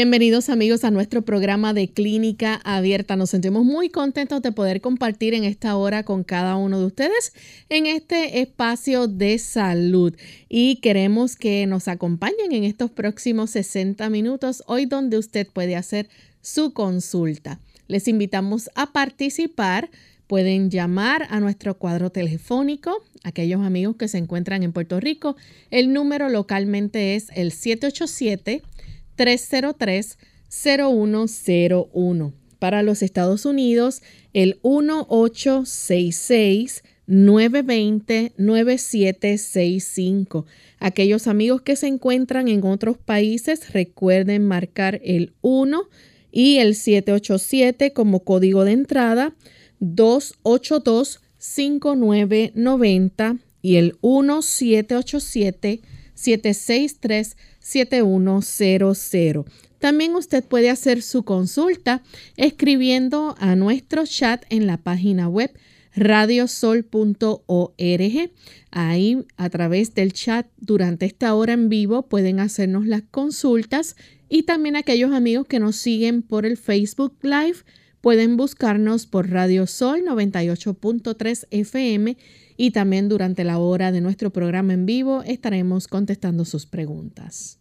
Bienvenidos amigos a nuestro programa de Clínica Abierta. Nos sentimos muy contentos de poder compartir en esta hora con cada uno de ustedes en este espacio de salud. Y queremos que nos acompañen en estos próximos 60 minutos, hoy donde usted puede hacer su consulta. Les invitamos a participar. Pueden llamar a nuestro cuadro telefónico, aquellos amigos que se encuentran en Puerto Rico. El número localmente es el 787. 303-0101. Para los Estados Unidos, el 1866-920-9765. Aquellos amigos que se encuentran en otros países, recuerden marcar el 1 y el 787 como código de entrada, 282-5990 y el 1787 763 7100. También usted puede hacer su consulta escribiendo a nuestro chat en la página web radiosol.org. Ahí a través del chat durante esta hora en vivo pueden hacernos las consultas y también aquellos amigos que nos siguen por el Facebook Live pueden buscarnos por Radio Sol 98.3 FM y también durante la hora de nuestro programa en vivo estaremos contestando sus preguntas.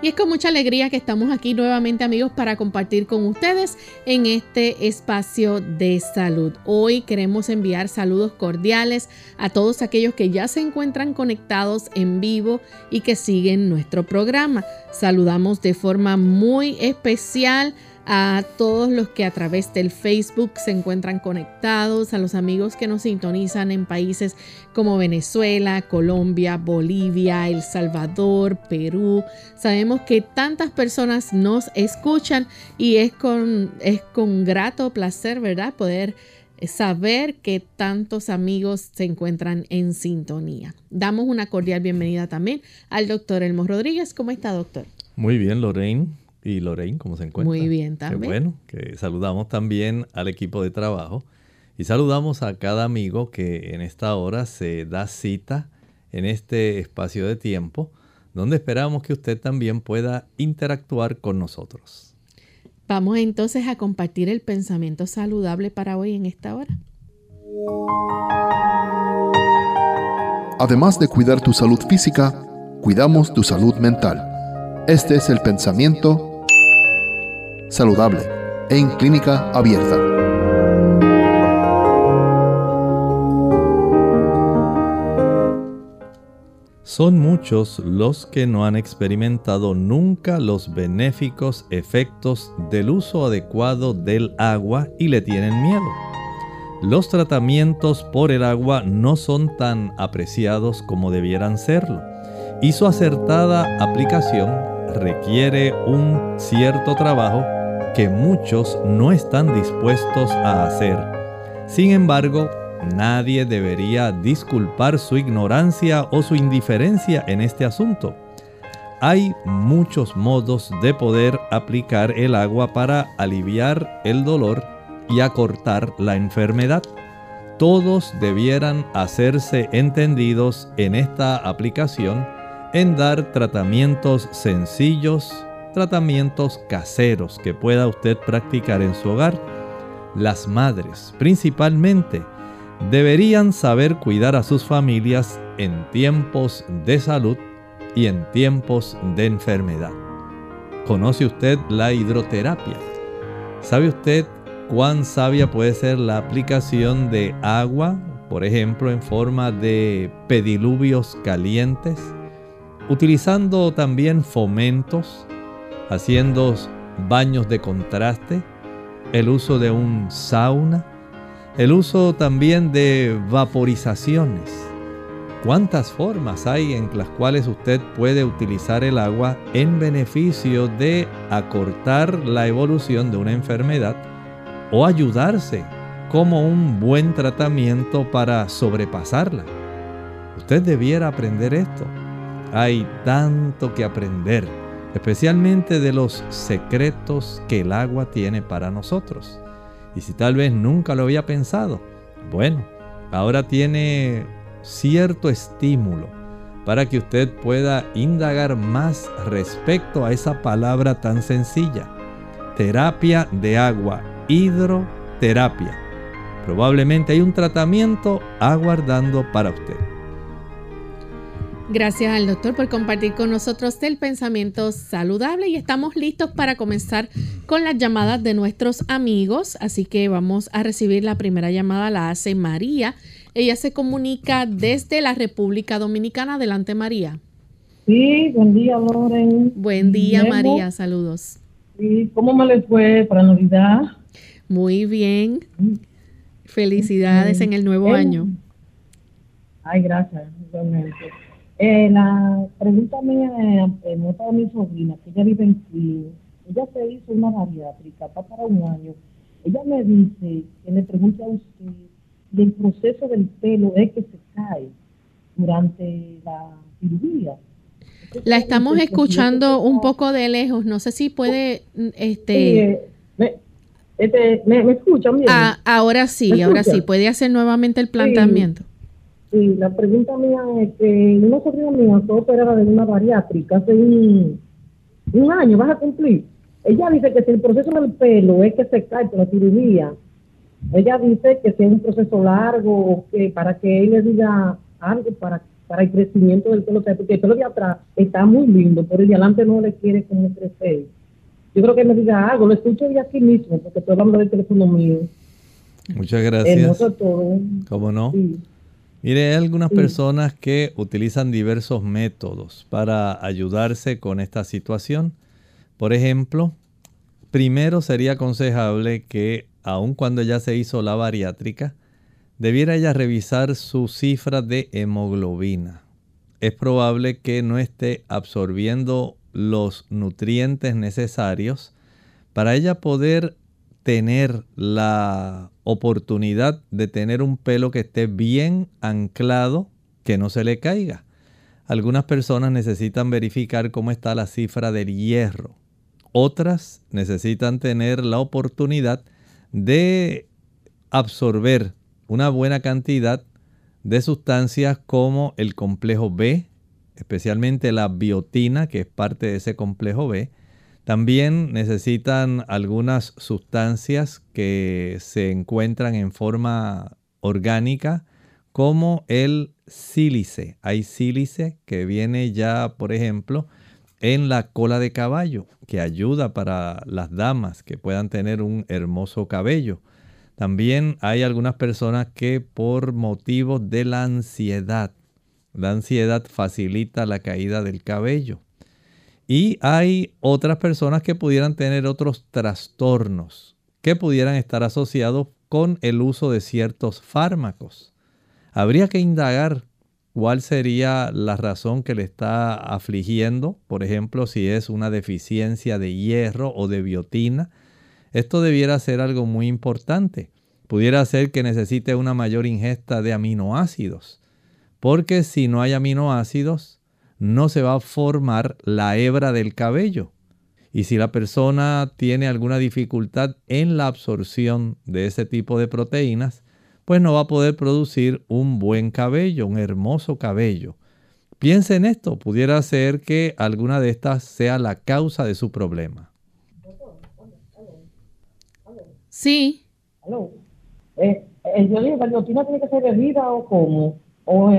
Y es con mucha alegría que estamos aquí nuevamente amigos para compartir con ustedes en este espacio de salud. Hoy queremos enviar saludos cordiales a todos aquellos que ya se encuentran conectados en vivo y que siguen nuestro programa. Saludamos de forma muy especial a todos los que a través del Facebook se encuentran conectados, a los amigos que nos sintonizan en países como Venezuela, Colombia, Bolivia, El Salvador, Perú. Sabemos que tantas personas nos escuchan y es con, es con grato placer, ¿verdad? Poder saber que tantos amigos se encuentran en sintonía. Damos una cordial bienvenida también al doctor Elmo Rodríguez. ¿Cómo está, doctor? Muy bien, Lorraine. Y Lorraine, ¿cómo se encuentra? Muy bien también. Qué bueno, que saludamos también al equipo de trabajo y saludamos a cada amigo que en esta hora se da cita en este espacio de tiempo donde esperamos que usted también pueda interactuar con nosotros. Vamos entonces a compartir el pensamiento saludable para hoy en esta hora. Además de cuidar tu salud física, cuidamos tu salud mental. Este es el pensamiento saludable en clínica abierta. Son muchos los que no han experimentado nunca los benéficos efectos del uso adecuado del agua y le tienen miedo. Los tratamientos por el agua no son tan apreciados como debieran serlo y su acertada aplicación requiere un cierto trabajo que muchos no están dispuestos a hacer. Sin embargo, nadie debería disculpar su ignorancia o su indiferencia en este asunto. hay muchos modos de poder aplicar el agua para aliviar el dolor y acortar la enfermedad. Todos debieran hacerse entendidos en esta aplicación en dar tratamientos sencillos, tratamientos caseros que pueda usted practicar en su hogar. Las madres, principalmente, deberían saber cuidar a sus familias en tiempos de salud y en tiempos de enfermedad. ¿Conoce usted la hidroterapia? ¿Sabe usted cuán sabia puede ser la aplicación de agua, por ejemplo, en forma de pediluvios calientes? Utilizando también fomentos, haciendo baños de contraste, el uso de un sauna, el uso también de vaporizaciones ¿Cuántas formas hay en las cuales usted puede utilizar el agua en beneficio de acortar la evolución de una enfermedad o ayudarse como un buen tratamiento para sobrepasarla? Usted debiera aprender esto. Hay tanto que aprender, especialmente de los secretos que el agua tiene para nosotros. Y si tal vez nunca lo había pensado, bueno, ahora tiene cierto estímulo para que usted pueda indagar más respecto a esa palabra tan sencilla. Terapia de agua, hidroterapia. Probablemente hay un tratamiento aguardando para usted. Gracias al doctor por compartir con nosotros el pensamiento saludable y estamos listos para comenzar con las llamadas de nuestros amigos. Así que vamos a recibir la primera llamada, la hace María ella se comunica desde la República Dominicana. Adelante, María. Sí, buen día, Loren. Buen día, María. Saludos. Sí, ¿cómo me le fue para Navidad? Muy bien. Felicidades en el nuevo año. Ay, gracias, eh, la pregunta mía es nota de mi sobrina, que ella vive en Queens. Ella se hizo una bariátrica, está para un año. Ella me dice que le pregunte a usted del proceso del pelo es que se cae durante la cirugía. la estamos escuchando un poco de lejos, no sé si puede, este... este me, me, escuchan bien? Ah, ahora sí, ahora sí, puede hacer nuevamente el planteamiento. Sí, la pregunta mía es que una sobrina mía fue operada de una bariátrica hace un, un año, vas a cumplir. Ella dice que si el proceso del pelo es que se cae por la cirugía, ella dice que sea un proceso largo, que para que él le diga algo para, para el crecimiento del pelo, porque el pelo de atrás está muy lindo, pero el de adelante no le quiere como crecer. Yo creo que me diga algo, lo escucho de aquí mismo, porque estoy hablando del teléfono mío. Muchas gracias. ¿Cómo no? Mire, hay algunas personas que utilizan diversos métodos para ayudarse con esta situación. Por ejemplo, primero sería aconsejable que aun cuando ya se hizo la bariátrica, debiera ella revisar su cifra de hemoglobina. Es probable que no esté absorbiendo los nutrientes necesarios para ella poder tener la oportunidad de tener un pelo que esté bien anclado, que no se le caiga. Algunas personas necesitan verificar cómo está la cifra del hierro. Otras necesitan tener la oportunidad de absorber una buena cantidad de sustancias como el complejo B, especialmente la biotina, que es parte de ese complejo B. También necesitan algunas sustancias que se encuentran en forma orgánica, como el sílice. Hay sílice que viene ya, por ejemplo, en la cola de caballo, que ayuda para las damas que puedan tener un hermoso cabello. También hay algunas personas que por motivos de la ansiedad, la ansiedad facilita la caída del cabello. Y hay otras personas que pudieran tener otros trastornos que pudieran estar asociados con el uso de ciertos fármacos. Habría que indagar cuál sería la razón que le está afligiendo, por ejemplo, si es una deficiencia de hierro o de biotina. Esto debiera ser algo muy importante. Pudiera ser que necesite una mayor ingesta de aminoácidos, porque si no hay aminoácidos, no se va a formar la hebra del cabello. Y si la persona tiene alguna dificultad en la absorción de ese tipo de proteínas, pues no va a poder producir un buen cabello, un hermoso cabello. Piense en esto, pudiera ser que alguna de estas sea la causa de su problema. Sí. Eh, eh, yo digo, ¿la biotina tiene que ser bebida o cómo? O,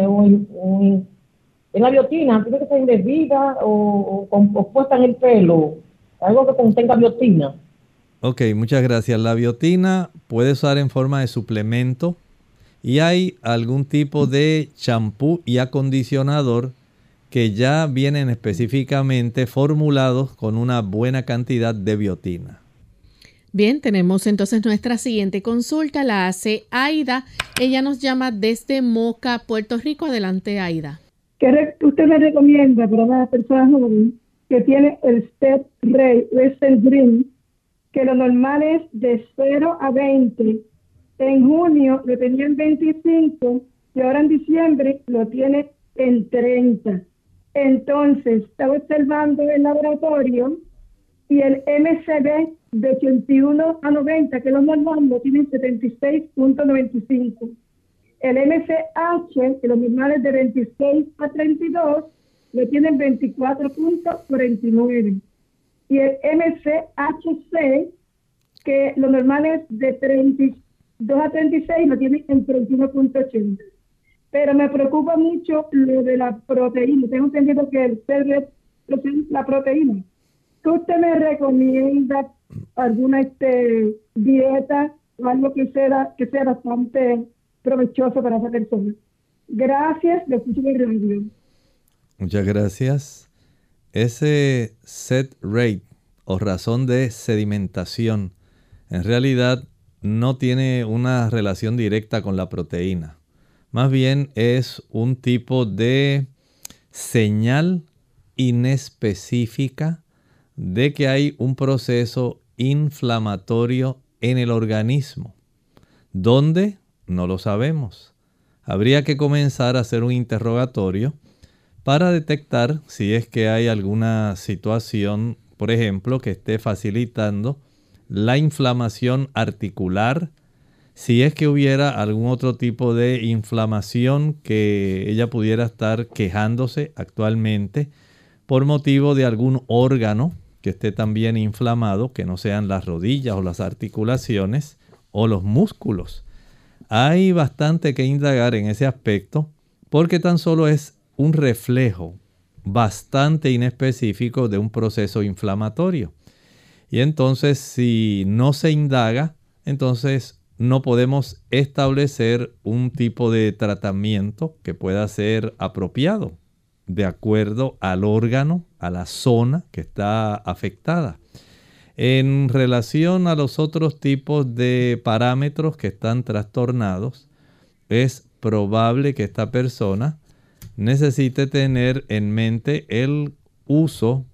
en la biotina tiene que ser bebida o, o, puesta en el pelo, algo que contenga biotina. Ok, muchas gracias. La biotina puede usar en forma de suplemento y hay algún tipo de champú y acondicionador que ya vienen específicamente formulados con una buena cantidad de biotina. Bien, tenemos entonces nuestra siguiente consulta, la hace Aida. Ella nos llama desde Moca, Puerto Rico. Adelante, Aida. ¿Qué usted me recomienda para las personas jóvenes que tiene el Step Ray Western Green, que lo normal es de 0 a 20. En junio lo tenía en 25 y ahora en diciembre lo tiene en 30. Entonces, estaba observando el laboratorio y el MCB de 81 a 90, que los normales lo tienen 76.95. El MCH, que los normales de 26 a 32, lo tienen 24.49. Y el MCHC, que los normales de 32 a 36, lo tienen en 31.80. Pero me preocupa mucho lo de la proteína. Tengo entendido que el la proteína. ¿Qué usted me recomienda? ¿Alguna este, dieta o algo que sea, que sea bastante provechoso para esa persona? Gracias, escucho radio. Muchas gracias. Ese set rate o razón de sedimentación en realidad no tiene una relación directa con la proteína. Más bien es un tipo de señal inespecífica de que hay un proceso inflamatorio en el organismo. ¿Dónde? No lo sabemos. Habría que comenzar a hacer un interrogatorio para detectar si es que hay alguna situación, por ejemplo, que esté facilitando la inflamación articular, si es que hubiera algún otro tipo de inflamación que ella pudiera estar quejándose actualmente por motivo de algún órgano que esté también inflamado, que no sean las rodillas o las articulaciones o los músculos. Hay bastante que indagar en ese aspecto porque tan solo es un reflejo bastante inespecífico de un proceso inflamatorio. Y entonces si no se indaga, entonces no podemos establecer un tipo de tratamiento que pueda ser apropiado de acuerdo al órgano, a la zona que está afectada. En relación a los otros tipos de parámetros que están trastornados, es probable que esta persona necesite tener en mente el uso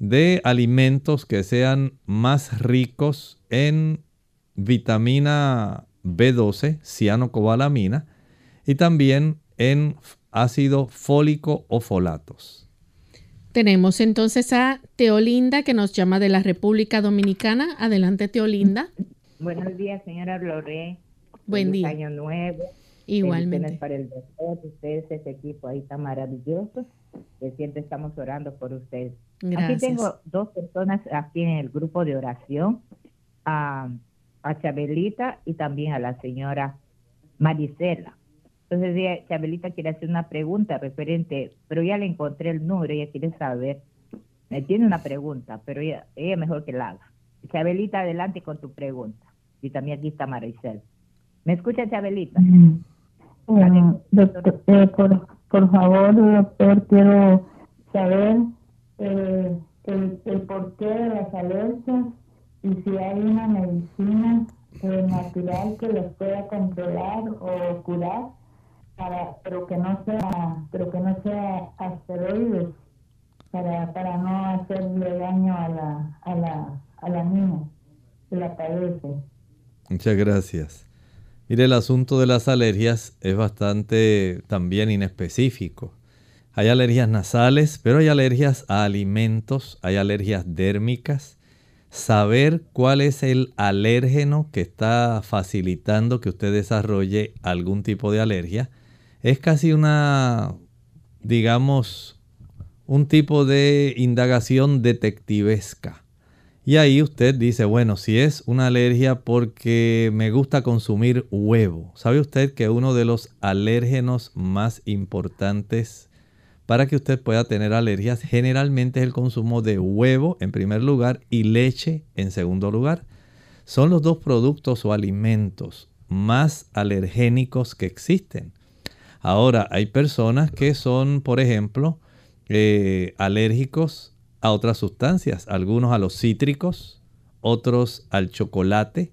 de alimentos que sean más ricos en vitamina B12, cianocobalamina, y también en ácido fólico o folatos. Tenemos entonces a Teolinda que nos llama de la República Dominicana. Adelante, Teolinda. Buenos días, señora Loré. Buen día. Año nuevo. Igualmente. para el doctor, ustedes, ese equipo ahí tan maravilloso, que siempre estamos orando por ustedes. Gracias. Aquí tengo dos personas aquí en el grupo de oración. Ah, a Chabelita y también a la señora Maricela. Entonces Chabelita quiere hacer una pregunta referente, pero ya le encontré el número, ella quiere saber, me tiene una pregunta, pero ella, ella mejor que la haga. Chabelita, adelante con tu pregunta. Y también aquí está Maricel. ¿Me escucha Chabelita? Mm. doctor, eh, por, favor, doctor, quiero saber eh, el, el porqué de las alergias y si hay una medicina eh, natural que los pueda controlar o curar para pero que no sea pero que no sea para, para no hacerle daño a la, a la, a la niña que la padece. Muchas gracias. Mire, el asunto de las alergias es bastante también inespecífico. Hay alergias nasales, pero hay alergias a alimentos, hay alergias dérmicas. Saber cuál es el alérgeno que está facilitando que usted desarrolle algún tipo de alergia es casi una, digamos, un tipo de indagación detectivesca. Y ahí usted dice, bueno, si es una alergia porque me gusta consumir huevo. ¿Sabe usted que uno de los alérgenos más importantes para que usted pueda tener alergias generalmente es el consumo de huevo en primer lugar y leche en segundo lugar? Son los dos productos o alimentos más alergénicos que existen. Ahora, hay personas que son, por ejemplo, eh, alérgicos a otras sustancias, algunos a los cítricos, otros al chocolate,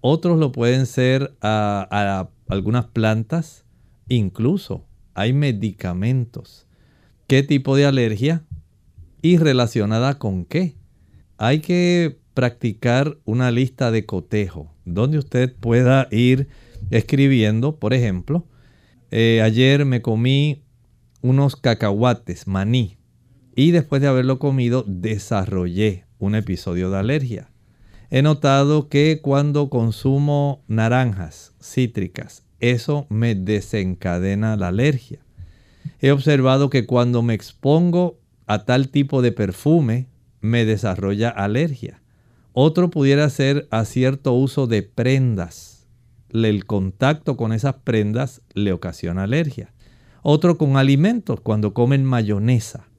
otros lo pueden ser a, algunas plantas, incluso hay medicamentos. ¿Qué tipo de alergia? ¿Y relacionada con qué? Hay que practicar una lista de cotejo donde usted pueda ir escribiendo, por ejemplo, eh, ayer me comí unos cacahuates, maní, y después de haberlo comido desarrollé un episodio de alergia. He notado que cuando consumo naranjas cítricas, eso me desencadena la alergia. He observado que cuando me expongo a tal tipo de perfume, me desarrolla alergia. Otro pudiera ser a cierto uso de prendas. El contacto con esas prendas le ocasiona alergia. Otro con alimentos, cuando comen mayonesa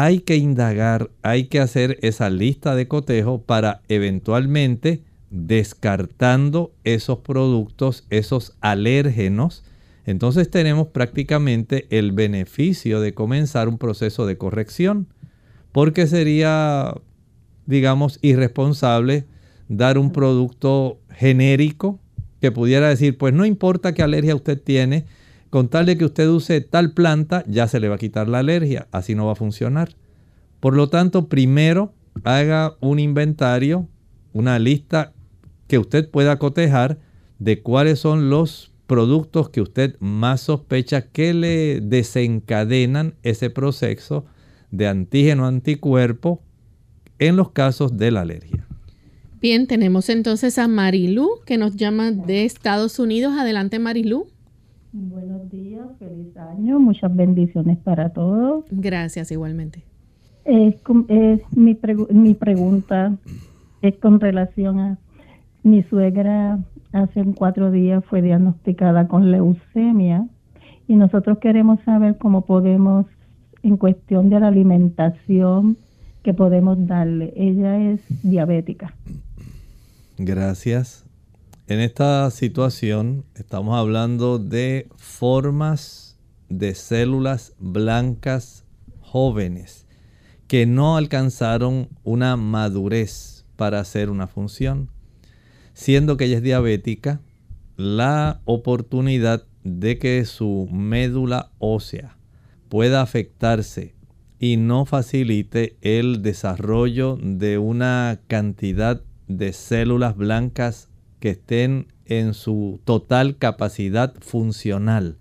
hay que indagar, hay que hacer esa lista de cotejo para eventualmente descartando esos productos, esos alérgenos. Entonces tenemos prácticamente el beneficio de comenzar un proceso de corrección, porque sería, digamos, irresponsable dar un producto genérico que pudiera decir, pues no importa qué alergia usted tiene, con tal de que usted use tal planta, ya se le va a quitar la alergia. Así no va a funcionar. Por lo tanto, primero haga un inventario, una lista que usted pueda cotejar de cuáles son los productos que usted más sospecha que le desencadenan ese proceso de antígeno anticuerpo en los casos de la alergia. Bien, tenemos entonces a Marilú que nos llama de Estados Unidos. Adelante, Marilú. Buenos días, feliz año, muchas bendiciones para todos. Gracias igualmente. Es, mi, mi pregunta es con relación a mi suegra hace cuatro días fue diagnosticada con leucemia y nosotros queremos saber cómo podemos, en cuestión de la alimentación, que podemos darle. Ella es diabética. Gracias. En esta situación estamos hablando de formas de células blancas jóvenes que no alcanzaron una madurez para hacer una función. Siendo que ella es diabética, la oportunidad de que su médula ósea pueda afectarse y no facilite el desarrollo de una cantidad de células blancas que estén en su total capacidad funcional,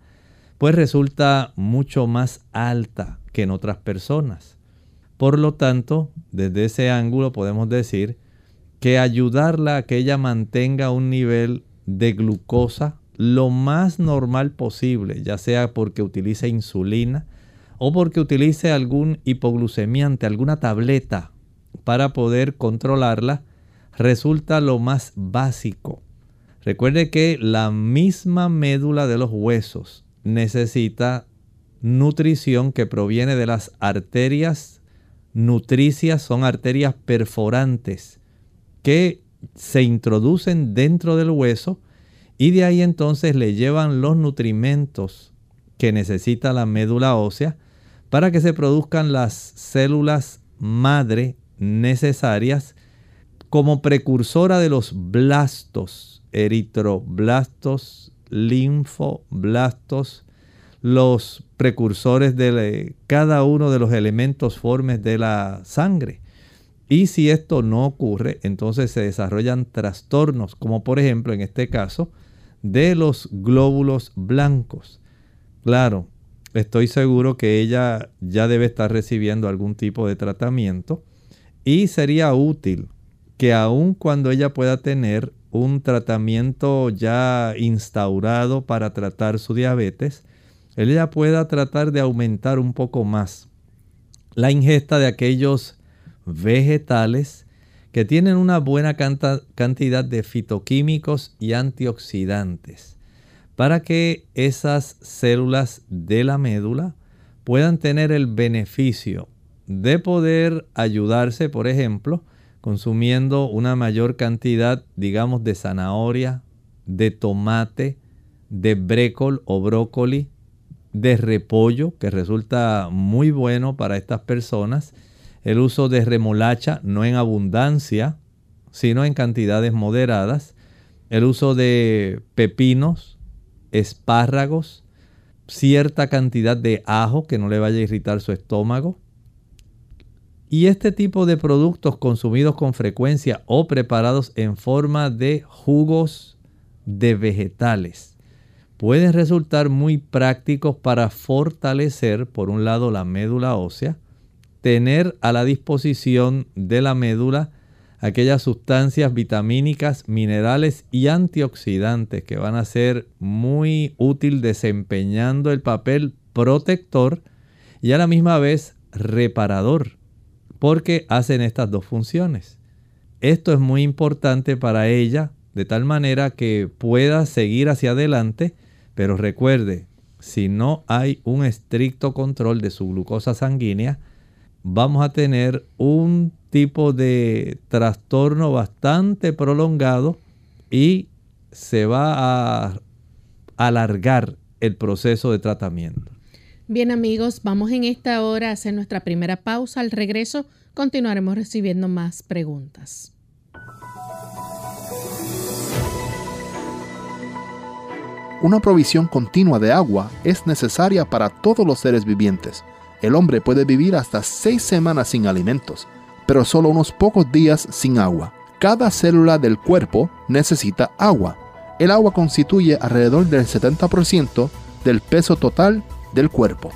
pues resulta mucho más alta que en otras personas. Por lo tanto, desde ese ángulo podemos decir que ayudarla a que ella mantenga un nivel de glucosa lo más normal posible, ya sea porque utilice insulina o porque utilice algún hipoglucemiante, alguna tableta para poder controlarla, resulta lo más básico. Recuerde que la misma médula de los huesos necesita nutrición que proviene de las arterias nutricias, son arterias perforantes que se introducen dentro del hueso y de ahí entonces le llevan los nutrimentos que necesita la médula ósea para que se produzcan las células madre necesarias como precursora de los blastos, eritroblastos, linfoblastos, los precursores de cada uno de los elementos formes de la sangre. Y si esto no ocurre, entonces se desarrollan trastornos, como por ejemplo en este caso de los glóbulos blancos. Claro, estoy seguro que ella ya debe estar recibiendo algún tipo de tratamiento y sería útil que aun cuando ella pueda tener un tratamiento ya instaurado para tratar su diabetes, ella pueda tratar de aumentar un poco más la ingesta de aquellos vegetales que tienen una buena cantidad de fitoquímicos y antioxidantes para que esas células de la médula puedan tener el beneficio de poder ayudarse, por ejemplo, consumiendo una mayor cantidad, digamos, de zanahoria, de tomate, de brécol o brócoli, de repollo, que resulta muy bueno para estas personas, el uso de remolacha, no en abundancia, sino en cantidades moderadas, el uso de pepinos, espárragos, cierta cantidad de ajo que no le vaya a irritar su estómago. Y este tipo de productos consumidos con frecuencia o preparados en forma de jugos de vegetales pueden resultar muy prácticos para fortalecer, por un lado, la médula ósea, tener a la disposición de la médula aquellas sustancias vitamínicas, minerales y antioxidantes que van a ser muy útil desempeñando el papel protector y a la misma vez reparador, porque hacen estas dos funciones. Esto es muy importante para ella, de tal manera que pueda seguir hacia adelante pero recuerde, si no hay un estricto control de su glucosa sanguínea, vamos a tener un tipo de trastorno bastante prolongado y se va a alargar el proceso de tratamiento. Bien amigos, vamos en esta hora a hacer nuestra primera pausa. Al regreso continuaremos recibiendo más preguntas. Una provisión continua de agua es necesaria para todos los seres vivientes. El hombre puede vivir hasta seis semanas sin alimentos, pero solo unos pocos días sin agua. Cada célula del cuerpo necesita agua. El agua constituye alrededor del 70% del peso total del cuerpo.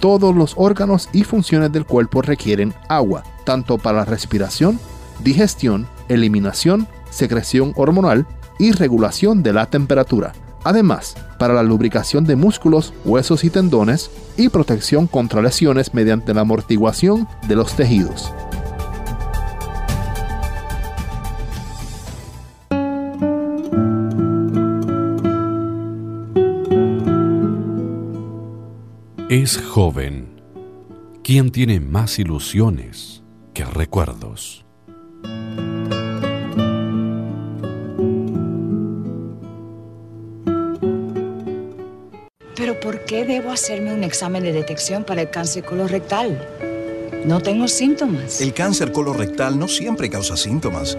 Todos los órganos y funciones del cuerpo requieren agua, tanto para la respiración, digestión, eliminación, secreción hormonal y regulación de la temperatura. Además, para la lubricación de músculos, huesos y tendones y protección contra lesiones mediante la amortiguación de los tejidos. Es joven quien tiene más ilusiones que recuerdos. ¿por qué debo hacerme un examen de detección para el cáncer colorectal? No tengo síntomas. El cáncer colorectal no siempre causa síntomas.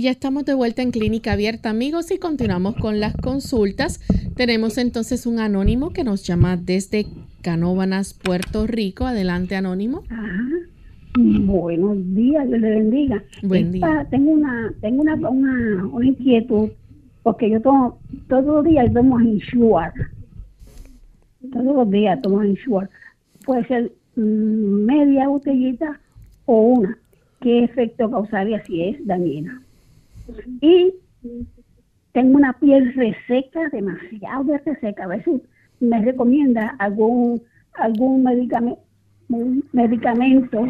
Y ya estamos de vuelta en Clínica Abierta, amigos, y continuamos con las consultas. Tenemos entonces un anónimo que nos llama desde Canóbanas, Puerto Rico. Adelante, anónimo. Buenos días, Dios le bendiga. Buen día. Tengo una, tengo una, una, inquietud, porque yo tomo, todos los días tomo Ensure. Todos los días tomo Ensure. puede ser mm, media botellita o una. ¿Qué efecto causaría si es dañina? Y tengo una piel reseca, demasiado reseca. A veces me recomienda algún, algún medicamento, medicamento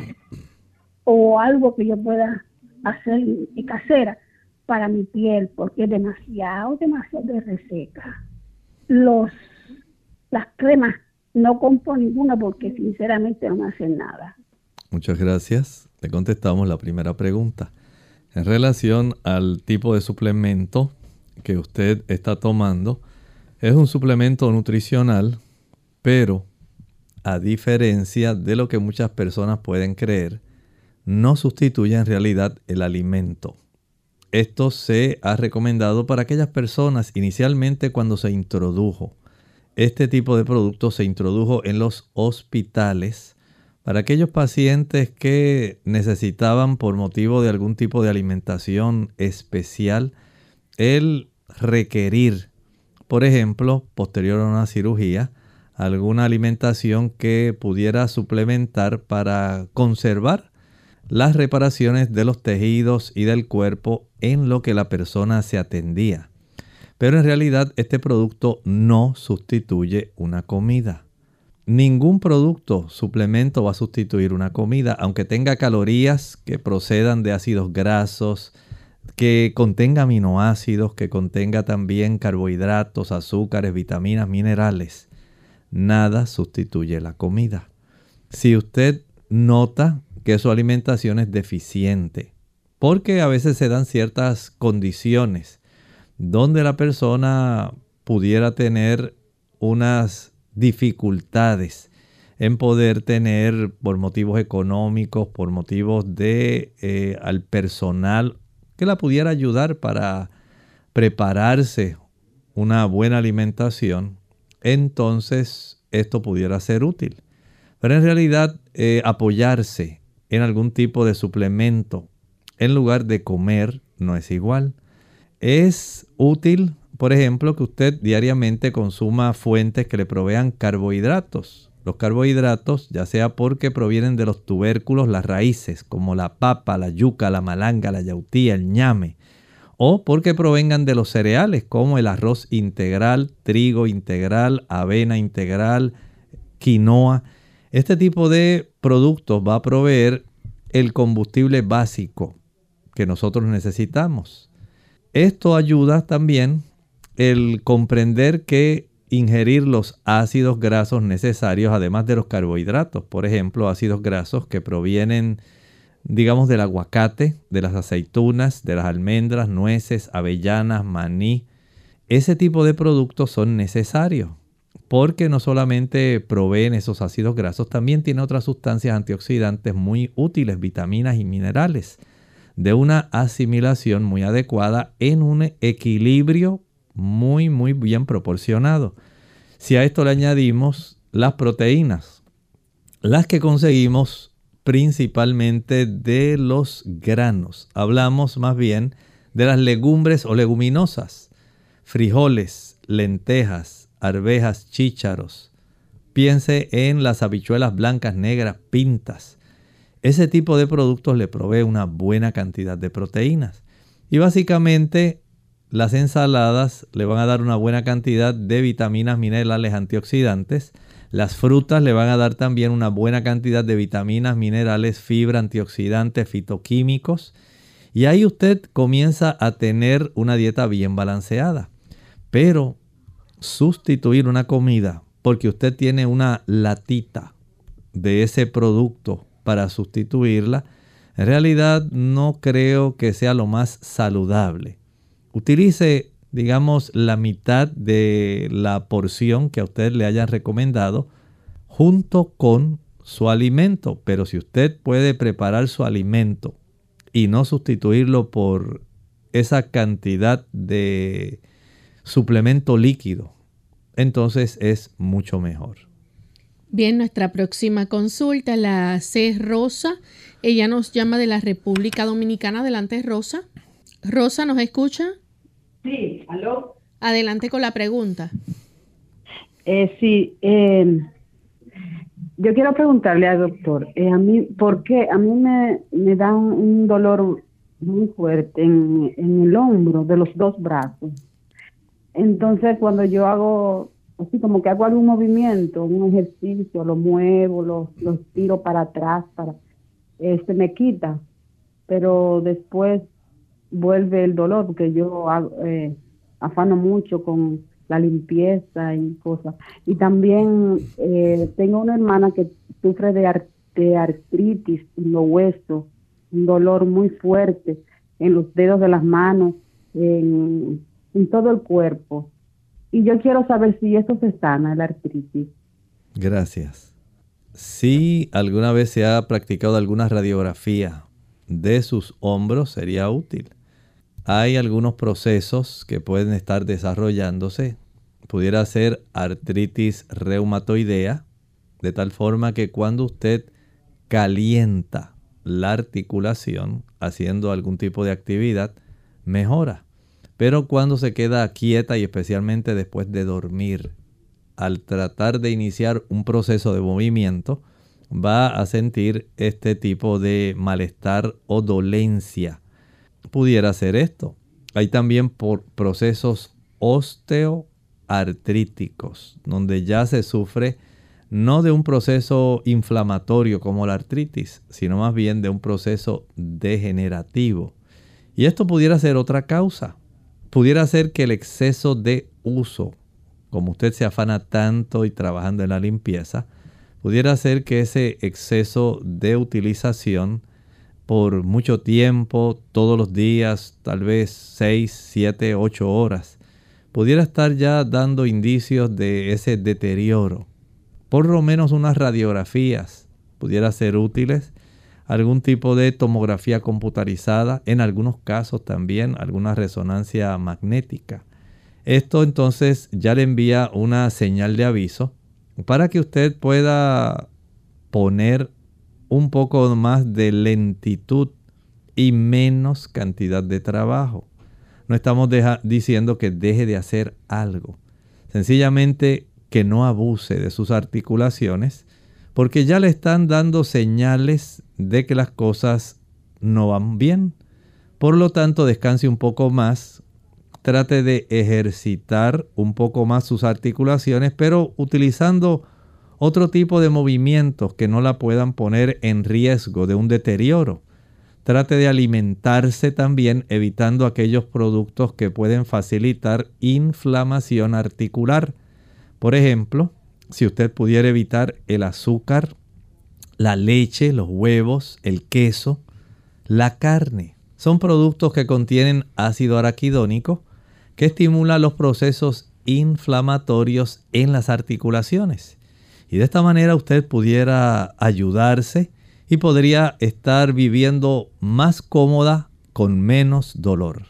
o algo que yo pueda hacer casera para mi piel, porque es demasiado, demasiado reseca. Los, las cremas no compro ninguna porque sinceramente no me hacen nada. Muchas gracias. Le contestamos la primera pregunta. En relación al tipo de suplemento que usted está tomando, es un suplemento nutricional, pero a diferencia de lo que muchas personas pueden creer, no sustituye en realidad el alimento. Esto se ha recomendado para aquellas personas inicialmente cuando se introdujo. Este tipo de producto se introdujo en los hospitales para aquellos pacientes que necesitaban por motivo de algún tipo de alimentación especial el requerir, por ejemplo, posterior a una cirugía, alguna alimentación que pudiera suplementar para conservar las reparaciones de los tejidos y del cuerpo en lo que la persona se atendía. Pero en realidad este producto no sustituye una comida. Ningún producto, suplemento va a sustituir una comida, aunque tenga calorías que procedan de ácidos grasos, que contenga aminoácidos, que contenga también carbohidratos, azúcares, vitaminas, minerales. Nada sustituye la comida. Si usted nota que su alimentación es deficiente, porque a veces se dan ciertas condiciones donde la persona pudiera tener unas dificultades en poder tener por motivos económicos, por motivos de eh, al personal que la pudiera ayudar para prepararse una buena alimentación, entonces esto pudiera ser útil. Pero en realidad eh, apoyarse en algún tipo de suplemento en lugar de comer no es igual. Es útil, por ejemplo, que usted diariamente consuma fuentes que le provean carbohidratos. Los carbohidratos, ya sea porque provienen de los tubérculos, las raíces, como la papa, la yuca, la malanga, la yautía, el ñame, o porque provengan de los cereales, como el arroz integral, trigo integral, avena integral, quinoa. Este tipo de productos va a proveer el combustible básico que nosotros necesitamos. Esto ayuda también el comprender que ingerir los ácidos grasos necesarios, además de los carbohidratos. Por ejemplo, ácidos grasos que provienen, digamos, del aguacate, de las aceitunas, de las almendras, nueces, avellanas, maní. Ese tipo de productos son necesarios porque no solamente proveen esos ácidos grasos, también tiene otras sustancias antioxidantes muy útiles, vitaminas y minerales, de una asimilación muy adecuada en un equilibrio muy, muy bien proporcionado. Si a esto le añadimos las proteínas, las que conseguimos principalmente de los granos, hablamos más bien de las legumbres o leguminosas, frijoles, lentejas, arvejas, chícharos. Piense en las habichuelas blancas, negras, pintas. Ese tipo de productos le provee una buena cantidad de proteínas. Y básicamente las ensaladas le van a dar una buena cantidad de vitaminas, minerales, antioxidantes. Las frutas le van a dar también una buena cantidad de vitaminas, minerales, fibra, antioxidantes, fitoquímicos. Y ahí usted comienza a tener una dieta bien balanceada. Pero sustituir una comida porque usted tiene una latita de ese producto para sustituirla, en realidad no creo que sea lo más saludable utilice, digamos, la mitad de la porción que a usted le hayan recomendado junto con su alimento. Pero si usted puede preparar su alimento y no sustituirlo por esa cantidad de suplemento líquido, entonces es mucho mejor. Bien, nuestra próxima consulta, la C. Rosa. Ella nos llama de la República Dominicana. Adelante, Rosa. Rosa, ¿nos escucha? Sí, aló. Adelante con la pregunta. Eh, sí, eh, yo quiero preguntarle al doctor, eh, a mí, ¿por qué? A mí me, me da un, dolor muy fuerte en, en, el hombro de los dos brazos. Entonces, cuando yo hago, así como que hago algún movimiento, un ejercicio, lo muevo, lo, lo tiro para atrás, para, este me quita, pero después vuelve el dolor, porque yo eh, afano mucho con la limpieza y cosas. Y también eh, tengo una hermana que sufre de, artritis en los huesos, un dolor muy fuerte en los dedos de las manos, en, todo el cuerpo. Y yo quiero saber si eso se sana, la artritis. Gracias. Si alguna vez se ha practicado alguna radiografía de sus hombros, sería útil hay algunos procesos que pueden estar desarrollándose. Pudiera ser artritis reumatoidea, de tal forma que cuando usted calienta la articulación haciendo algún tipo de actividad, mejora. Pero cuando se queda quieta y especialmente después de dormir, al tratar de iniciar un proceso de movimiento, va a sentir este tipo de malestar o dolencia pudiera ser esto. Hay también por procesos osteoartríticos, donde ya se sufre no de un proceso inflamatorio como la artritis, sino más bien de un proceso degenerativo. Y esto pudiera ser otra causa. Pudiera ser que el exceso de uso, como usted se afana tanto y trabajando en la limpieza, pudiera ser que ese exceso de utilización por mucho tiempo, todos los días, tal vez 6, 7, 8 horas, pudiera estar ya dando indicios de ese deterioro. Por lo menos unas radiografías pudiera ser útiles, algún tipo de tomografía computarizada, en algunos casos también alguna resonancia magnética. Esto entonces ya le envía una señal de aviso para que usted pueda poner un poco más de lentitud y menos cantidad de trabajo. No estamos diciendo que deje de hacer algo. Sencillamente que no abuse de sus articulaciones porque ya le están dando señales de que las cosas no van bien. Por lo tanto, descanse un poco más, trate de ejercitar un poco más sus articulaciones, pero utilizando otro tipo de movimientos que no la puedan poner en riesgo de un deterioro. Trate de alimentarse también evitando aquellos productos que pueden facilitar inflamación articular. Por ejemplo, si usted pudiera evitar el azúcar, la leche, los huevos, el queso, la carne. Son productos que contienen ácido araquidónico que estimula los procesos inflamatorios en las articulaciones. Y de esta manera usted pudiera ayudarse y podría estar viviendo más cómoda con menos dolor.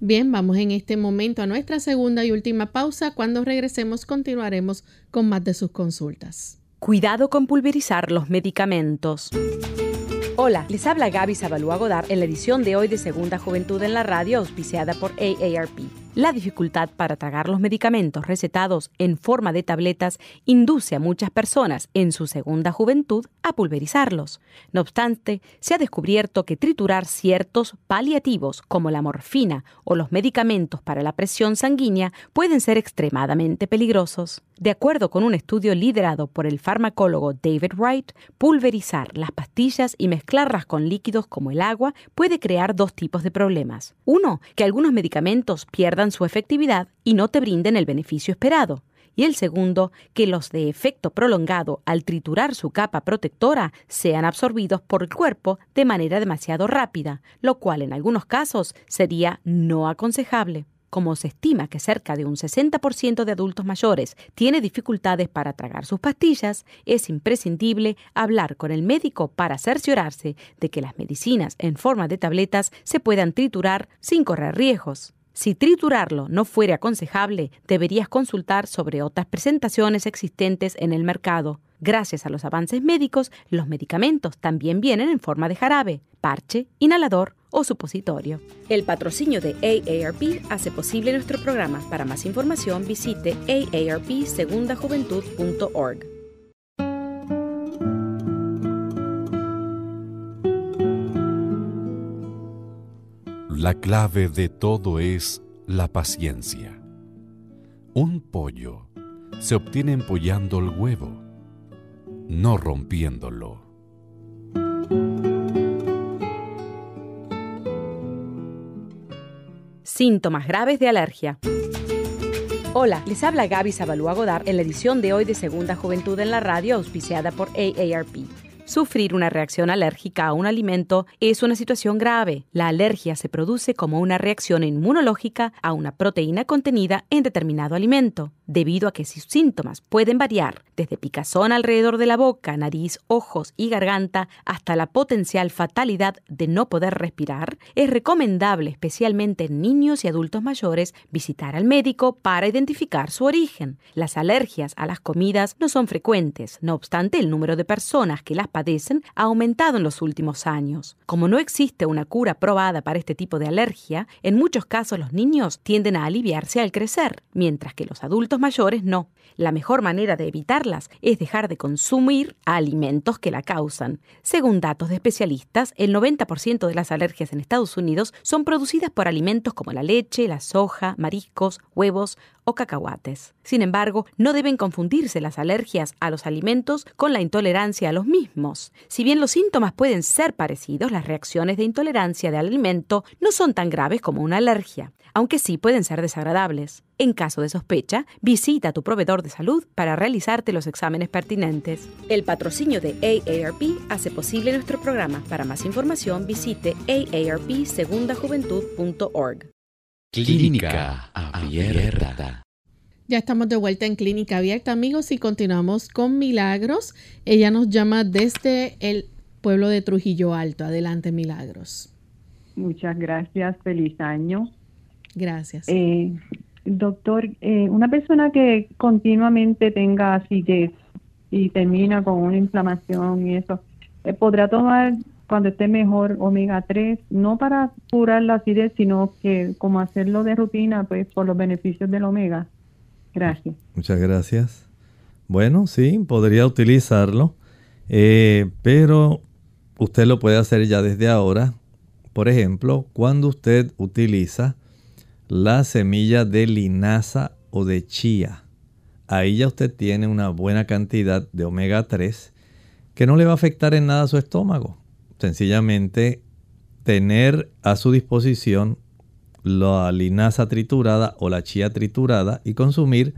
Bien, vamos en este momento a nuestra segunda y última pausa. Cuando regresemos continuaremos con más de sus consultas. Cuidado con pulverizar los medicamentos. Hola, les habla Gaby Zabalúa Godard en la edición de hoy de Segunda Juventud en la Radio, auspiciada por AARP. La dificultad para tragar los medicamentos recetados en forma de tabletas induce a muchas personas en su segunda juventud a pulverizarlos. No obstante, se ha descubierto que triturar ciertos paliativos como la morfina o los medicamentos para la presión sanguínea pueden ser extremadamente peligrosos. De acuerdo con un estudio liderado por el farmacólogo David Wright, pulverizar las pastillas y mezclarlas con líquidos como el agua puede crear dos tipos de problemas. Uno, que algunos medicamentos pierdan su efectividad y no te brinden el beneficio esperado. Y el segundo, que los de efecto prolongado al triturar su capa protectora sean absorbidos por el cuerpo de manera demasiado rápida, lo cual en algunos casos sería no aconsejable. Como se estima que cerca de un 60% de adultos mayores tiene dificultades para tragar sus pastillas, es imprescindible hablar con el médico para cerciorarse de que las medicinas en forma de tabletas se puedan triturar sin correr riesgos. Si triturarlo no fuere aconsejable, deberías consultar sobre otras presentaciones existentes en el mercado. Gracias a los avances médicos, los medicamentos también vienen en forma de jarabe, parche, inhalador o supositorio. El patrocinio de AARP hace posible nuestro programa. Para más información visite aarpsegundajuventud.org. La clave de todo es la paciencia. Un pollo se obtiene empollando el huevo, no rompiéndolo. Síntomas graves de alergia. Hola, les habla Gaby Zabalúa Godard en la edición de hoy de Segunda Juventud en la Radio, auspiciada por AARP. Sufrir una reacción alérgica a un alimento es una situación grave. La alergia se produce como una reacción inmunológica a una proteína contenida en determinado alimento, debido a que sus síntomas pueden variar desde picazón alrededor de la boca, nariz, ojos y garganta hasta la potencial fatalidad de no poder respirar. Es recomendable, especialmente en niños y adultos mayores, visitar al médico para identificar su origen. Las alergias a las comidas no son frecuentes, no obstante el número de personas que las padecen ha aumentado en los últimos años. Como no existe una cura probada para este tipo de alergia, en muchos casos los niños tienden a aliviarse al crecer, mientras que los adultos mayores no. La mejor manera de evitarlas es dejar de consumir alimentos que la causan. Según datos de especialistas, el 90% de las alergias en Estados Unidos son producidas por alimentos como la leche, la soja, mariscos, huevos o cacahuates. Sin embargo, no deben confundirse las alergias a los alimentos con la intolerancia a los mismos. Si bien los síntomas pueden ser parecidos, las reacciones de intolerancia de alimento no son tan graves como una alergia, aunque sí pueden ser desagradables. En caso de sospecha, visita a tu proveedor de salud para realizarte los exámenes pertinentes. El patrocinio de AARP hace posible nuestro programa. Para más información, visite aarpsegundajuventud.org. Clínica Abierta. Ya estamos de vuelta en Clínica Abierta, amigos, y continuamos con Milagros. Ella nos llama desde el pueblo de Trujillo Alto. Adelante, Milagros. Muchas gracias. Feliz año. Gracias. Eh, doctor, eh, una persona que continuamente tenga acidez y termina con una inflamación y eso, eh, ¿podrá tomar cuando esté mejor omega 3, no para curar la acidez, sino que como hacerlo de rutina, pues por los beneficios del omega. Gracias. Muchas gracias. Bueno, sí, podría utilizarlo, eh, pero usted lo puede hacer ya desde ahora. Por ejemplo, cuando usted utiliza la semilla de linaza o de chía, ahí ya usted tiene una buena cantidad de omega 3 que no le va a afectar en nada a su estómago sencillamente tener a su disposición la linaza triturada o la chía triturada y consumir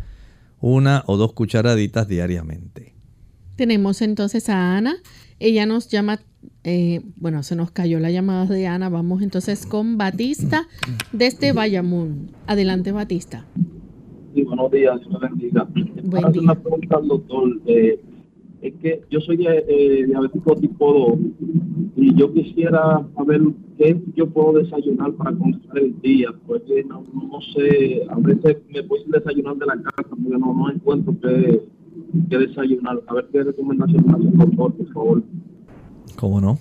una o dos cucharaditas diariamente. Tenemos entonces a Ana. Ella nos llama, eh, bueno, se nos cayó la llamada de Ana. Vamos entonces con Batista desde Bayamón. Adelante, Batista. Sí, buenos días, Dios bendiga. Buen día. una pregunta al doctor. Eh, es que yo soy eh, diabético tipo 2 y yo quisiera saber qué yo puedo desayunar para comenzar el día, porque no, no, sé, a veces me puedo desayunar de la casa porque no, no encuentro qué, qué desayunar. A ver qué recomendación me hace el doctor, por favor. ¿Cómo no?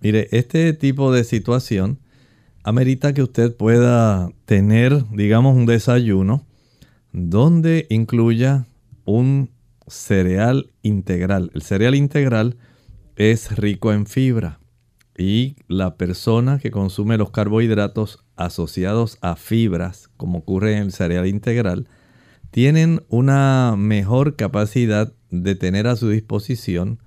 Mire, este tipo de situación amerita que usted pueda tener, digamos, un desayuno donde incluya un cereal integral. El cereal integral es rico en fibra y la persona que consume los carbohidratos asociados a fibras, como ocurre en el cereal integral, tienen una mejor capacidad de tener a su disposición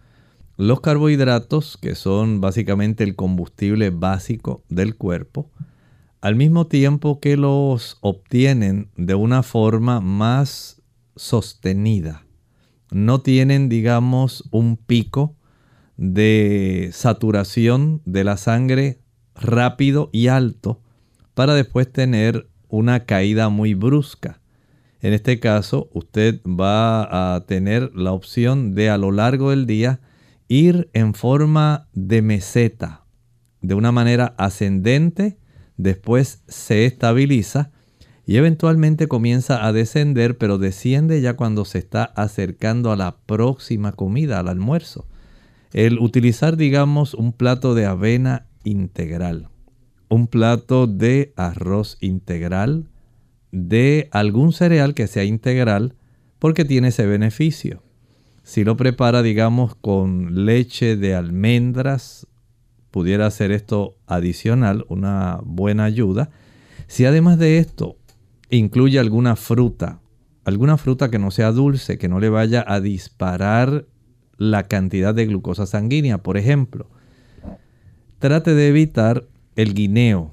los carbohidratos, que son básicamente el combustible básico del cuerpo, al mismo tiempo que los obtienen de una forma más sostenida no tienen, digamos, un pico de saturación de la sangre rápido y alto para después tener una caída muy brusca. En este caso, usted va a tener la opción de a lo largo del día ir en forma de meseta, de una manera ascendente, después se estabiliza y eventualmente comienza a descender, pero desciende ya cuando se está acercando a la próxima comida, al almuerzo. El utilizar, digamos, un plato de avena integral, un plato de arroz integral, de algún cereal que sea integral, porque tiene ese beneficio. Si lo prepara, digamos, con leche de almendras, pudiera ser esto adicional, una buena ayuda. Si además de esto incluye alguna fruta, alguna fruta que no sea dulce, que no le vaya a disparar la cantidad de glucosa sanguínea, por ejemplo, trate de evitar el guineo,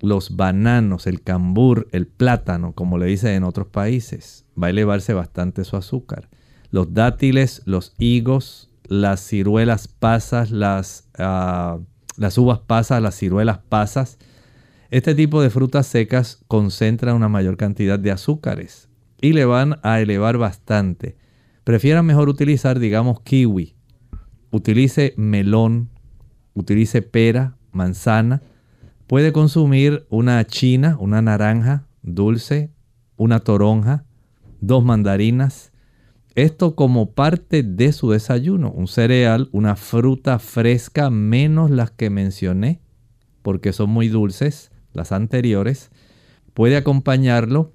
los bananos, el cambur, el plátano, como le dicen en otros países. Va a elevarse bastante su azúcar. Los dátiles, los higos, las ciruelas pasas, las, ah, las uvas pasas, las ciruelas pasas. Este tipo de frutas secas concentran una mayor cantidad de azúcares y le van a elevar bastante. Prefieran mejor utilizar, digamos, kiwi. Utilice melón, utilice pera, manzana. Puede consumir una china, una naranja dulce, una toronja, dos mandarinas, esto como parte de su desayuno, un cereal, una fruta fresca menos las que mencioné, porque son muy dulces, las anteriores. Puede acompañarlo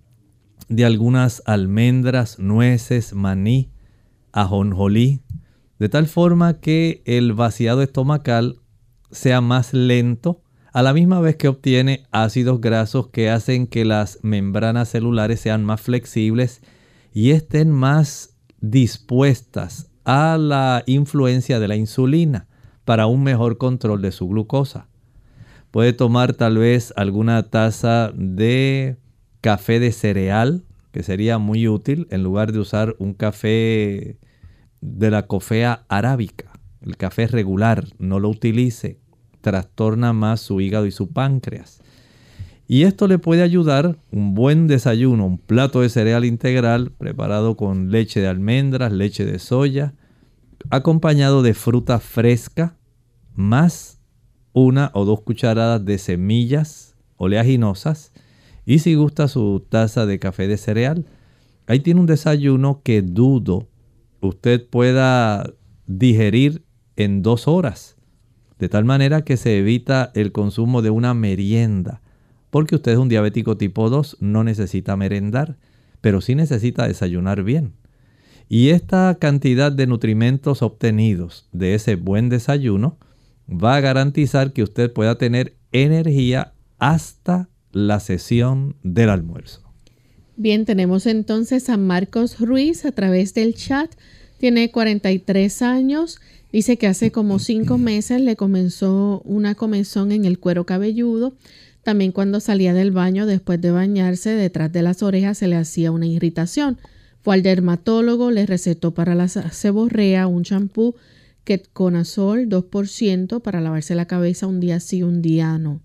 de algunas almendras, nueces, maní, ajonjolí, de tal forma que el vaciado estomacal sea más lento, a la misma vez que obtiene ácidos grasos que hacen que las membranas celulares sean más flexibles y estén más dispuestas a la influencia de la insulina para un mejor control de su glucosa. Puede tomar tal vez alguna taza de café de cereal, que sería muy útil en lugar de usar un café de la cofea arábica. El café regular, no lo utilice, trastorna más su hígado y su páncreas. Y esto le puede ayudar un buen desayuno, un plato de cereal integral preparado con leche de almendras, leche de soya, acompañado de fruta fresca, más una o dos cucharadas de semillas oleaginosas y si gusta su taza de café de cereal. Ahí tiene un desayuno que dudo usted pueda digerir en dos horas, de tal manera que se evita el consumo de una merienda porque usted es un diabético tipo 2, no necesita merendar, pero sí necesita desayunar bien. Y esta cantidad de nutrimentos obtenidos de ese buen desayuno va a garantizar que usted pueda tener energía hasta la sesión del almuerzo. Bien, tenemos entonces a Marcos Ruiz a través del chat. Tiene 43 años. Dice que hace como 5 meses le comenzó una comezón en el cuero cabelludo. También cuando salía del baño después de bañarse, detrás de las orejas se le hacía una irritación. Fue al dermatólogo, le recetó para la seborrea un champú Ketconazol 2% para lavarse la cabeza un día sí, un día no,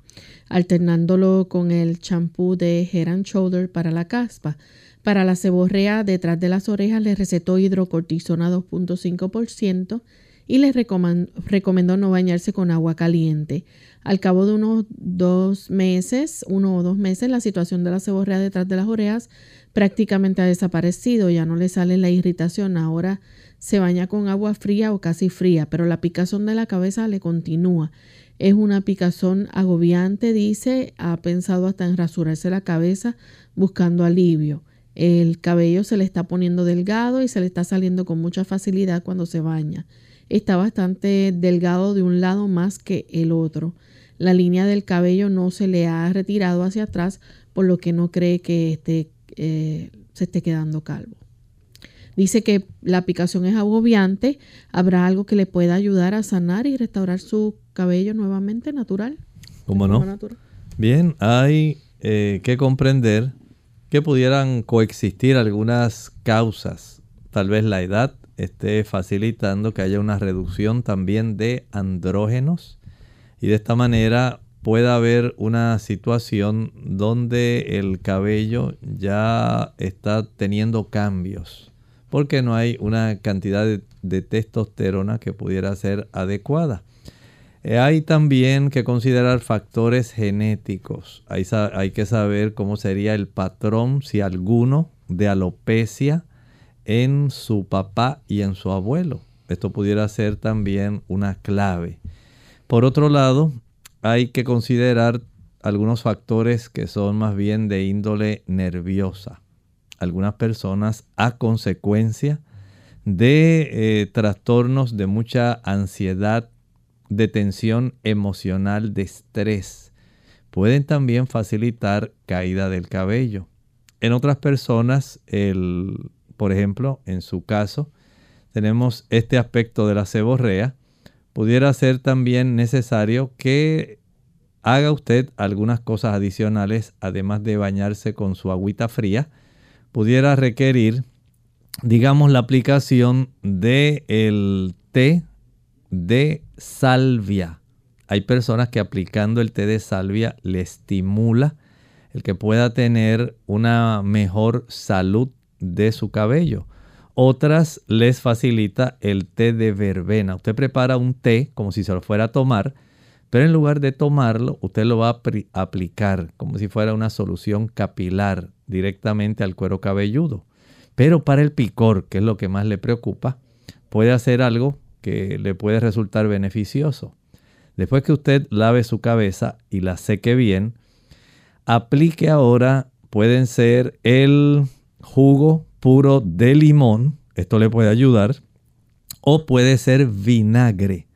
alternándolo con el champú de Head and Shoulder para la caspa. Para la seborrea detrás de las orejas le recetó hidrocortisona 2.5% y le recomendó no bañarse con agua caliente. Al cabo de unos dos meses, uno o dos meses, la situación de la seborrea detrás de las orejas prácticamente ha desaparecido, ya no le sale la irritación, ahora se baña con agua fría o casi fría, pero la picazón de la cabeza le continúa. Es una picazón agobiante, dice, ha pensado hasta en rasurarse la cabeza buscando alivio. El cabello se le está poniendo delgado y se le está saliendo con mucha facilidad cuando se baña. Está bastante delgado de un lado más que el otro. La línea del cabello no se le ha retirado hacia atrás, por lo que no cree que esté, eh, se esté quedando calvo. Dice que la aplicación es agobiante. ¿Habrá algo que le pueda ayudar a sanar y restaurar su cabello nuevamente natural? ¿Cómo no? Bien, hay eh, que comprender que pudieran coexistir algunas causas. Tal vez la edad esté facilitando que haya una reducción también de andrógenos y de esta manera pueda haber una situación donde el cabello ya está teniendo cambios porque no hay una cantidad de, testosterona que pudiera ser adecuada. Eh, hay también que considerar factores genéticos. Hay, hay que saber cómo sería el patrón, si alguno, de alopecia en su papá y en su abuelo. Esto pudiera ser también una clave. Por otro lado, hay que considerar algunos factores que son más bien de índole nerviosa. Algunas personas a consecuencia de eh, trastornos de mucha ansiedad de tensión emocional, de estrés. Pueden también facilitar caída del cabello. En otras personas, el, por ejemplo, en su caso, tenemos este aspecto de la ceborrea. Pudiera ser también necesario que haga usted algunas cosas adicionales, además de bañarse con su agüita fría. Pudiera requerir, digamos, la aplicación del el té de salvia. Hay personas que aplicando el té de salvia le estimula el que pueda tener una mejor salud de su cabello. Otras les facilita el té de verbena. Usted prepara un té como si se lo fuera a tomar, pero en lugar de tomarlo, usted lo va a aplicar como si fuera una solución capilar directamente al cuero cabelludo. Pero para el picor, que es lo que más le preocupa, puede hacer algo que le puede resultar beneficioso. Después que usted lave su cabeza y la seque bien, aplique ahora, pueden ser el jugo puro de limón, esto le puede ayudar, o puede ser vinagre.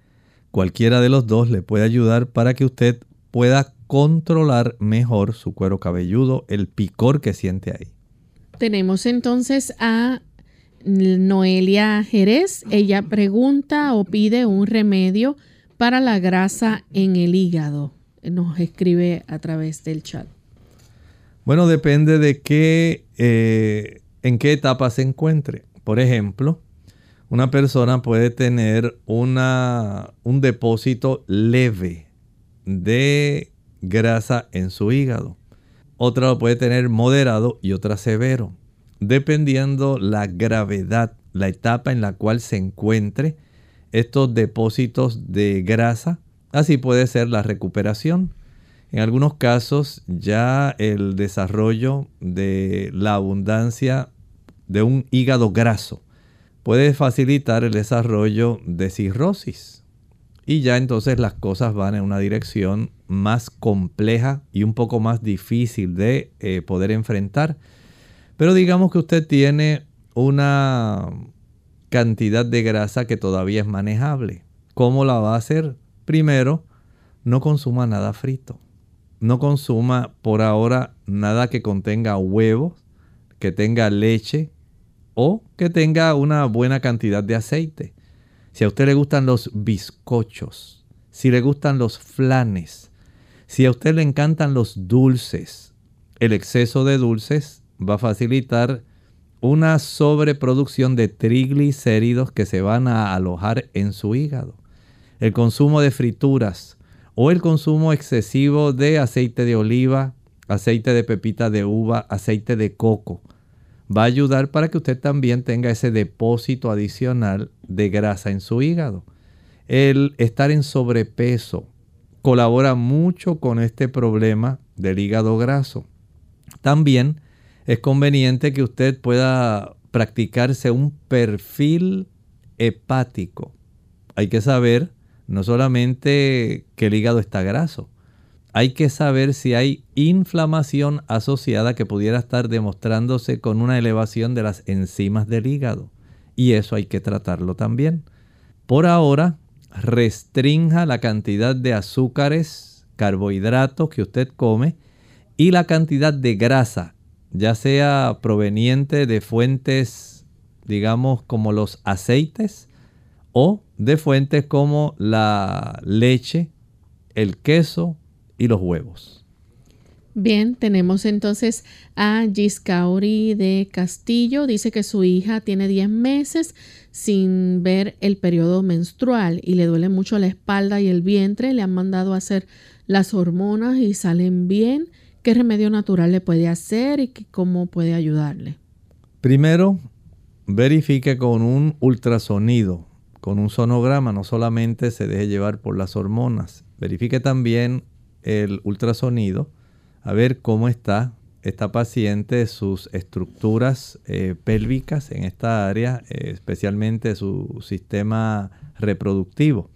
Cualquiera de los dos le puede ayudar para que usted pueda controlar mejor su cuero cabelludo, el picor que siente ahí. Tenemos entonces a Noelia Jerez, ella pregunta o pide un remedio para la grasa en el hígado. Nos escribe a través del chat. Bueno, depende de qué, eh, en qué etapa se encuentre. Por ejemplo, una persona puede tener una, un depósito leve de grasa en su hígado. Otra lo puede tener moderado y otra severo dependiendo la gravedad, la etapa en la cual se encuentre estos depósitos de grasa. Así puede ser la recuperación. En algunos casos ya el desarrollo de la abundancia de un hígado graso puede facilitar el desarrollo de cirrosis. Y ya entonces las cosas van en una dirección más compleja y un poco más difícil de eh, poder enfrentar. Pero digamos que usted tiene una cantidad de grasa que todavía es manejable. ¿Cómo la va a hacer? Primero, no consuma nada frito. No consuma por ahora nada que contenga huevos, que tenga leche o que tenga una buena cantidad de aceite. Si a usted le gustan los bizcochos, si le gustan los flanes, si a usted le encantan los dulces, el exceso de dulces va a facilitar una sobreproducción de triglicéridos que se van a alojar en su hígado. El consumo de frituras o el consumo excesivo de aceite de oliva, aceite de pepita de uva, aceite de coco, va a ayudar para que usted también tenga ese depósito adicional de grasa en su hígado. El estar en sobrepeso colabora mucho con este problema del hígado graso. También es conveniente que usted pueda practicarse un perfil hepático. Hay que saber no solamente que el hígado está graso, hay que saber si hay inflamación asociada que pudiera estar demostrándose con una elevación de las enzimas del hígado. Y eso hay que tratarlo también. Por ahora, restrinja la cantidad de azúcares, carbohidratos que usted come y la cantidad de grasa ya sea proveniente de fuentes, digamos, como los aceites, o de fuentes como la leche, el queso y los huevos. Bien, tenemos entonces a Giscauri de Castillo. Dice que su hija tiene 10 meses sin ver el periodo menstrual y le duele mucho la espalda y el vientre. Le han mandado a hacer las hormonas y salen bien qué remedio natural le puede hacer y cómo puede ayudarle. Primero, verifique con un ultrasonido, con un sonograma, no solamente se deje llevar por las hormonas, verifique también el ultrasonido, a ver cómo está esta paciente, sus estructuras eh, pélvicas en esta área, eh, especialmente su sistema reproductivo.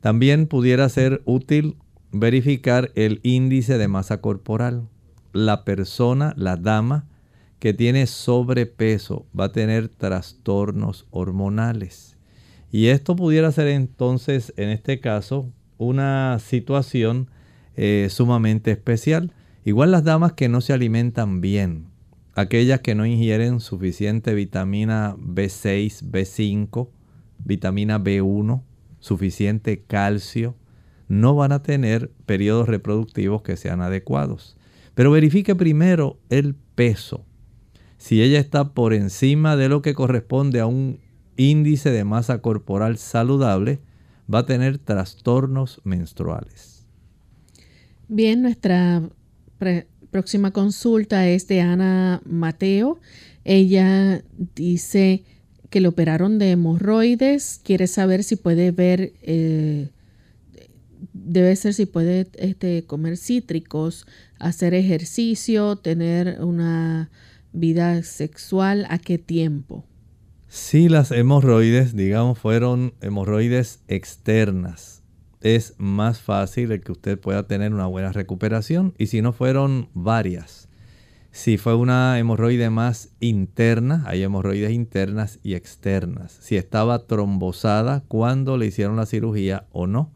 También pudiera ser útil verificar el índice de masa corporal. La persona, la dama que tiene sobrepeso va a tener trastornos hormonales. Y esto pudiera ser entonces, en este caso, una situación eh, sumamente especial. Igual las damas que no se alimentan bien, aquellas que no ingieren suficiente vitamina B6, B5, vitamina B1, suficiente calcio, no van a tener periodos reproductivos que sean adecuados. Pero verifique primero el peso. Si ella está por encima de lo que corresponde a un índice de masa corporal saludable, va a tener trastornos menstruales. Bien, nuestra próxima consulta es de Ana Mateo. Ella dice que le operaron de hemorroides, quiere saber si puede ver, eh, debe ser si puede este, comer cítricos, hacer ejercicio, tener una vida sexual, a qué tiempo. Si las hemorroides, digamos, fueron hemorroides externas, es más fácil que usted pueda tener una buena recuperación. Y si no fueron varias, si fue una hemorroide más interna, hay hemorroides internas y externas. Si estaba trombosada cuando le hicieron la cirugía o no.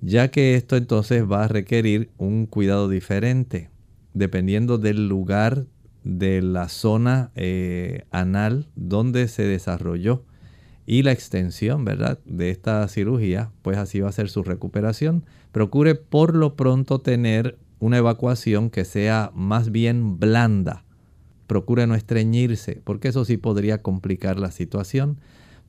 Ya que esto entonces va a requerir un cuidado diferente, dependiendo del lugar de la zona eh, anal donde se desarrolló y la extensión, ¿verdad? De esta cirugía, pues así va a ser su recuperación. Procure por lo pronto tener una evacuación que sea más bien blanda. Procure no estreñirse, porque eso sí podría complicar la situación.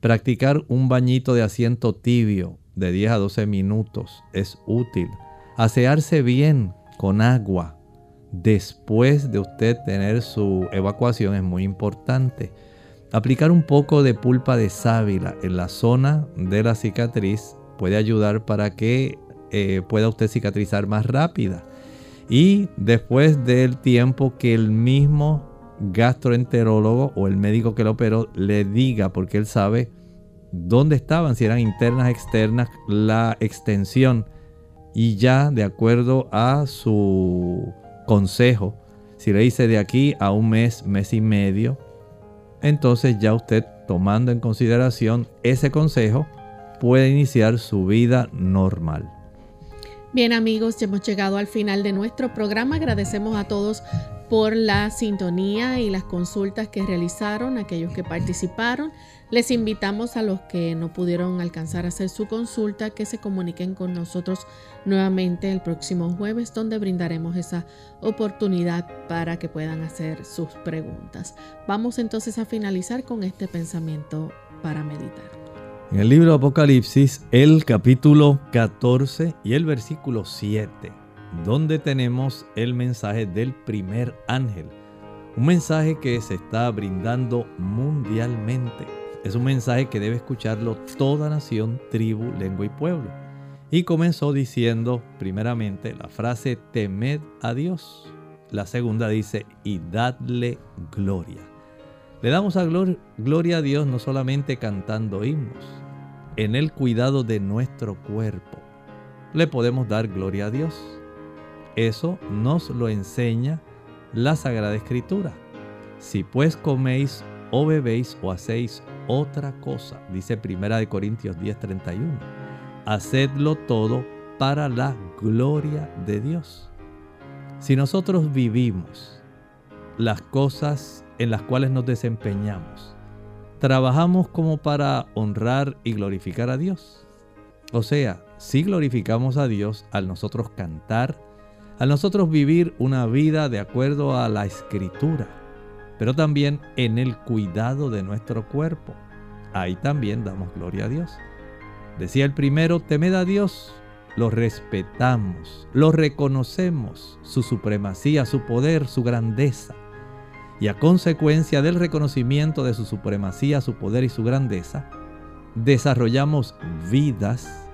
Practicar un bañito de asiento tibio de 10 a 12 minutos es útil. Asearse bien con agua después de usted tener su evacuación es muy importante. Aplicar un poco de pulpa de sábila en la zona de la cicatriz puede ayudar para que eh, pueda usted cicatrizar más rápida. Y después del tiempo que el mismo gastroenterólogo o el médico que lo operó le diga, porque él sabe dónde estaban, si eran internas, externas, la extensión. Y ya de acuerdo a su consejo, si le dice de aquí a un mes, mes y medio, entonces ya usted tomando en consideración ese consejo puede iniciar su vida normal. Bien amigos, ya hemos llegado al final de nuestro programa. Agradecemos a todos por la sintonía y las consultas que realizaron, aquellos que participaron. Les invitamos a los que no pudieron alcanzar a hacer su consulta que se comuniquen con nosotros nuevamente el próximo jueves donde brindaremos esa oportunidad para que puedan hacer sus preguntas. Vamos entonces a finalizar con este pensamiento para meditar. En el libro Apocalipsis, el capítulo 14 y el versículo 7, donde tenemos el mensaje del primer ángel. Un mensaje que se está brindando mundialmente es un mensaje que debe escucharlo toda nación, tribu, lengua y pueblo. Y comenzó diciendo primeramente la frase temed a Dios. La segunda dice y dadle gloria. Le damos gloria a Dios no solamente cantando himnos, en el cuidado de nuestro cuerpo. Le podemos dar gloria a Dios. Eso nos lo enseña la Sagrada Escritura. Si pues coméis o bebéis o hacéis otra cosa, dice Primera de Corintios 10:31. Hacedlo todo para la gloria de Dios. Si nosotros vivimos las cosas en las cuales nos desempeñamos, trabajamos como para honrar y glorificar a Dios. O sea, si glorificamos a Dios al nosotros cantar, al nosotros vivir una vida de acuerdo a la escritura, pero también en el cuidado de nuestro cuerpo. Ahí también damos gloria a Dios. Decía el primero, temed a Dios, lo respetamos, lo reconocemos, su supremacía, su poder, su grandeza. Y a consecuencia del reconocimiento de su supremacía, su poder y su grandeza, desarrollamos vidas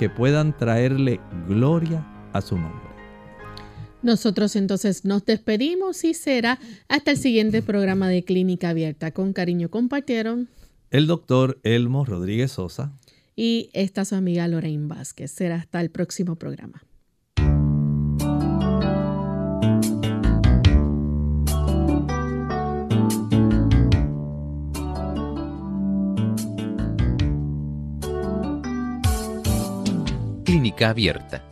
que puedan traerle gloria a su nombre. Nosotros entonces nos despedimos y será hasta el siguiente programa de Clínica Abierta. Con cariño compartieron el doctor Elmo Rodríguez Sosa y esta su amiga Lorraine Vázquez. Será hasta el próximo programa. Clínica Abierta.